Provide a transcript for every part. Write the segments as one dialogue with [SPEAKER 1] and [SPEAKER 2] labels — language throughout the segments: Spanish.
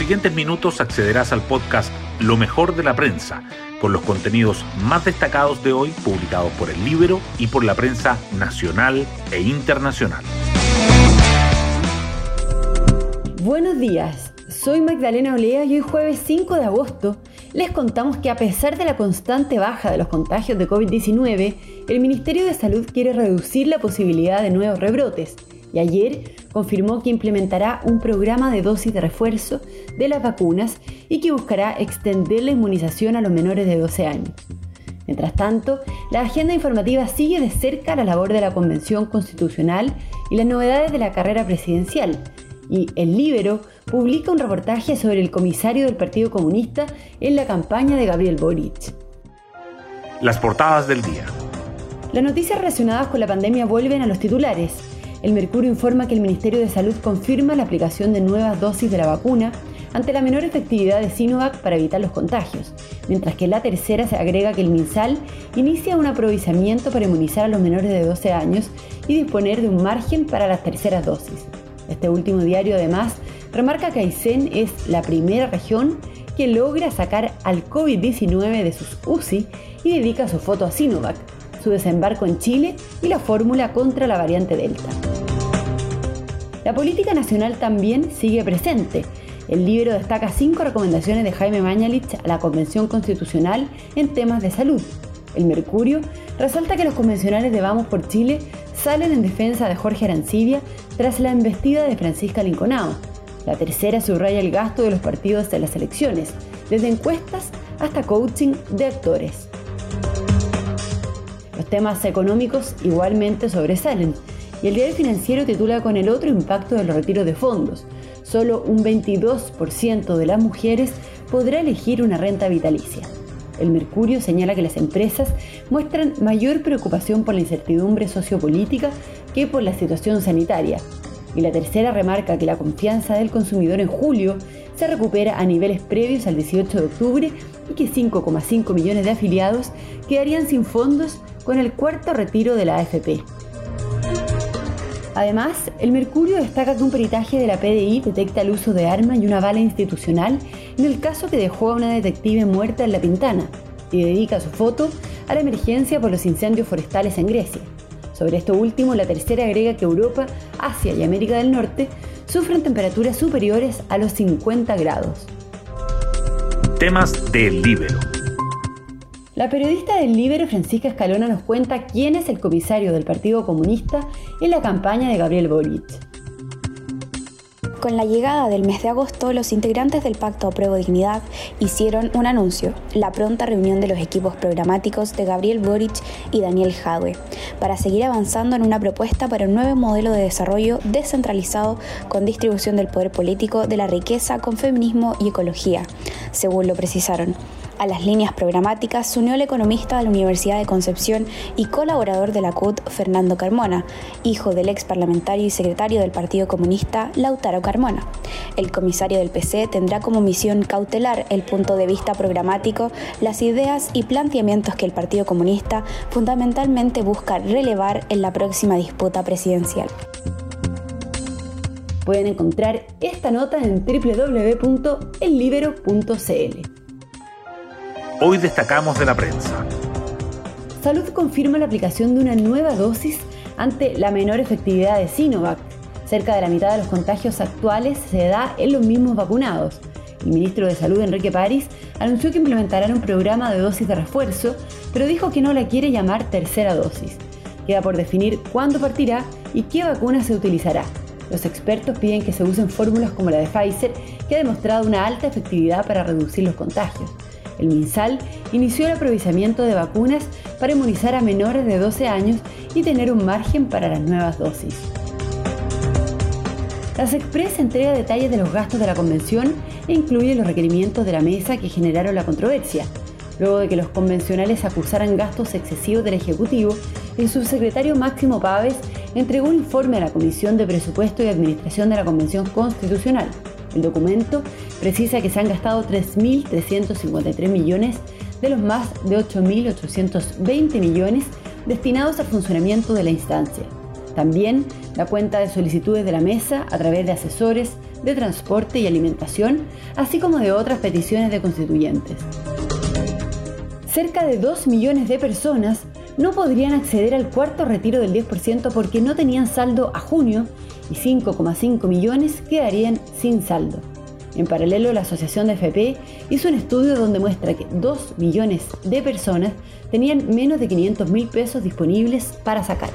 [SPEAKER 1] siguientes minutos accederás al podcast Lo mejor de la prensa, con los contenidos más destacados de hoy publicados por el Libro y por la prensa nacional e internacional.
[SPEAKER 2] Buenos días, soy Magdalena Olea y hoy jueves 5 de agosto les contamos que a pesar de la constante baja de los contagios de COVID-19, el Ministerio de Salud quiere reducir la posibilidad de nuevos rebrotes y ayer confirmó que implementará un programa de dosis de refuerzo de las vacunas y que buscará extender la inmunización a los menores de 12 años. Mientras tanto, la agenda informativa sigue de cerca la labor de la Convención Constitucional y las novedades de la carrera presidencial, y El Libero publica un reportaje sobre el comisario del Partido Comunista en la campaña de Gabriel Boric.
[SPEAKER 1] Las portadas del día.
[SPEAKER 2] Las noticias relacionadas con la pandemia vuelven a los titulares. El Mercurio informa que el Ministerio de Salud confirma la aplicación de nuevas dosis de la vacuna ante la menor efectividad de Sinovac para evitar los contagios, mientras que la tercera se agrega que el MinSal inicia un aprovisionamiento para inmunizar a los menores de 12 años y disponer de un margen para las terceras dosis. Este último diario además remarca que Aysén es la primera región que logra sacar al COVID-19 de sus UCI y dedica su foto a Sinovac, su desembarco en Chile y la fórmula contra la variante Delta. La política nacional también sigue presente. El libro destaca cinco recomendaciones de Jaime Mañalich a la Convención Constitucional en temas de salud. El Mercurio resalta que los convencionales de Vamos por Chile salen en defensa de Jorge Arancibia tras la embestida de Francisca Linconao. La tercera subraya el gasto de los partidos de las elecciones, desde encuestas hasta coaching de actores. Los temas económicos igualmente sobresalen y el diario financiero titula con el otro impacto de los retiros de fondos. Solo un 22% de las mujeres podrá elegir una renta vitalicia. El Mercurio señala que las empresas muestran mayor preocupación por la incertidumbre sociopolítica que por la situación sanitaria. Y la tercera remarca que la confianza del consumidor en julio se recupera a niveles previos al 18 de octubre y que 5,5 millones de afiliados quedarían sin fondos con el cuarto retiro de la AFP. Además, el Mercurio destaca que un peritaje de la PDI detecta el uso de armas y una bala institucional en el caso que dejó a una detective muerta en La Pintana y dedica su foto a la emergencia por los incendios forestales en Grecia. Sobre esto último, la tercera agrega que Europa, Asia y América del Norte sufren temperaturas superiores a los 50 grados.
[SPEAKER 1] Temas del Libero.
[SPEAKER 2] La periodista del Libero Francisca Escalona nos cuenta quién es el comisario del Partido Comunista en la campaña de Gabriel Boric.
[SPEAKER 3] Con la llegada del mes de agosto, los integrantes del Pacto Apruebo Dignidad hicieron un anuncio, la pronta reunión de los equipos programáticos de Gabriel Boric y Daniel Jadwe, para seguir avanzando en una propuesta para un nuevo modelo de desarrollo descentralizado con distribución del poder político de la riqueza con feminismo y ecología, según lo precisaron. A las líneas programáticas se unió el economista de la Universidad de Concepción y colaborador de la CUT, Fernando Carmona, hijo del ex parlamentario y secretario del Partido Comunista, Lautaro Carmona. El comisario del PC tendrá como misión cautelar el punto de vista programático, las ideas y planteamientos que el Partido Comunista fundamentalmente busca relevar en la próxima disputa presidencial.
[SPEAKER 2] Pueden encontrar esta nota en www.ellibero.cl.
[SPEAKER 1] Hoy destacamos de la prensa.
[SPEAKER 2] Salud confirma la aplicación de una nueva dosis ante la menor efectividad de Sinovac. Cerca de la mitad de los contagios actuales se da en los mismos vacunados. El ministro de Salud, Enrique París, anunció que implementarán un programa de dosis de refuerzo, pero dijo que no la quiere llamar tercera dosis. Queda por definir cuándo partirá y qué vacuna se utilizará. Los expertos piden que se usen fórmulas como la de Pfizer, que ha demostrado una alta efectividad para reducir los contagios. El MinSal inició el aprovisionamiento de vacunas para inmunizar a menores de 12 años y tener un margen para las nuevas dosis. Las Express entrega detalles de los gastos de la convención e incluye los requerimientos de la mesa que generaron la controversia. Luego de que los convencionales acusaran gastos excesivos del Ejecutivo, el subsecretario Máximo Páez entregó un informe a la Comisión de Presupuesto y Administración de la Convención Constitucional. El documento precisa que se han gastado 3.353 millones de los más de 8.820 millones destinados al funcionamiento de la instancia. También da cuenta de solicitudes de la mesa a través de asesores de transporte y alimentación, así como de otras peticiones de constituyentes. Cerca de 2 millones de personas no podrían acceder al cuarto retiro del 10% porque no tenían saldo a junio y 5,5 millones quedarían sin saldo. En paralelo, la Asociación de FP hizo un estudio donde muestra que 2 millones de personas tenían menos de 500 mil pesos disponibles para sacar.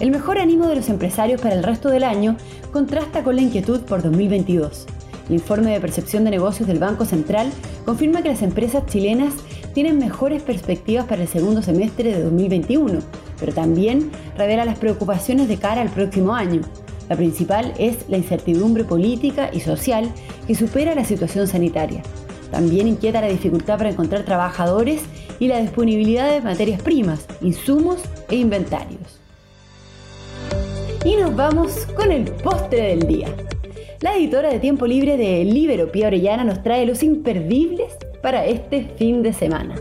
[SPEAKER 2] El mejor ánimo de los empresarios para el resto del año contrasta con la inquietud por 2022. El informe de percepción de negocios del Banco Central confirma que las empresas chilenas tienen mejores perspectivas para el segundo semestre de 2021, pero también revela las preocupaciones de cara al próximo año. La principal es la incertidumbre política y social que supera la situación sanitaria. También inquieta la dificultad para encontrar trabajadores y la disponibilidad de materias primas, insumos e inventarios. Y nos vamos con el postre del día. La editora de tiempo libre de Libero, Pia Orellana, nos trae los imperdibles para este fin de semana.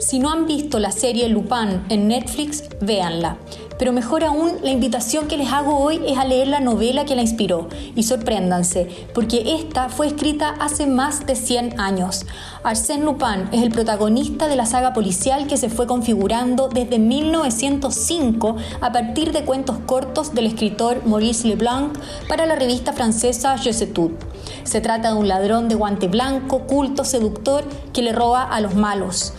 [SPEAKER 4] Si no han visto la serie Lupin en Netflix, véanla. Pero mejor aún, la invitación que les hago hoy es a leer la novela que la inspiró. Y sorpréndanse, porque esta fue escrita hace más de 100 años. Arsène Lupin es el protagonista de la saga policial que se fue configurando desde 1905 a partir de cuentos cortos del escritor Maurice Leblanc para la revista francesa Je sais tout. Se trata de un ladrón de guante blanco, culto, seductor, que le roba a los malos.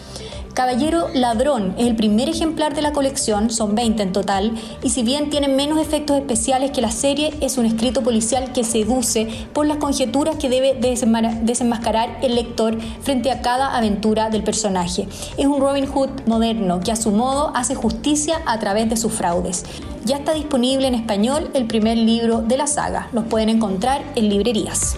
[SPEAKER 4] Caballero Ladrón es el primer ejemplar de la colección, son 20 en total, y si bien tiene menos efectos especiales que la serie, es un escrito policial que seduce por las conjeturas que debe desenmascarar el lector frente a cada aventura del personaje. Es un Robin Hood moderno que a su modo hace justicia a través de sus fraudes. Ya está disponible en español el primer libro de la saga. Los pueden encontrar en librerías.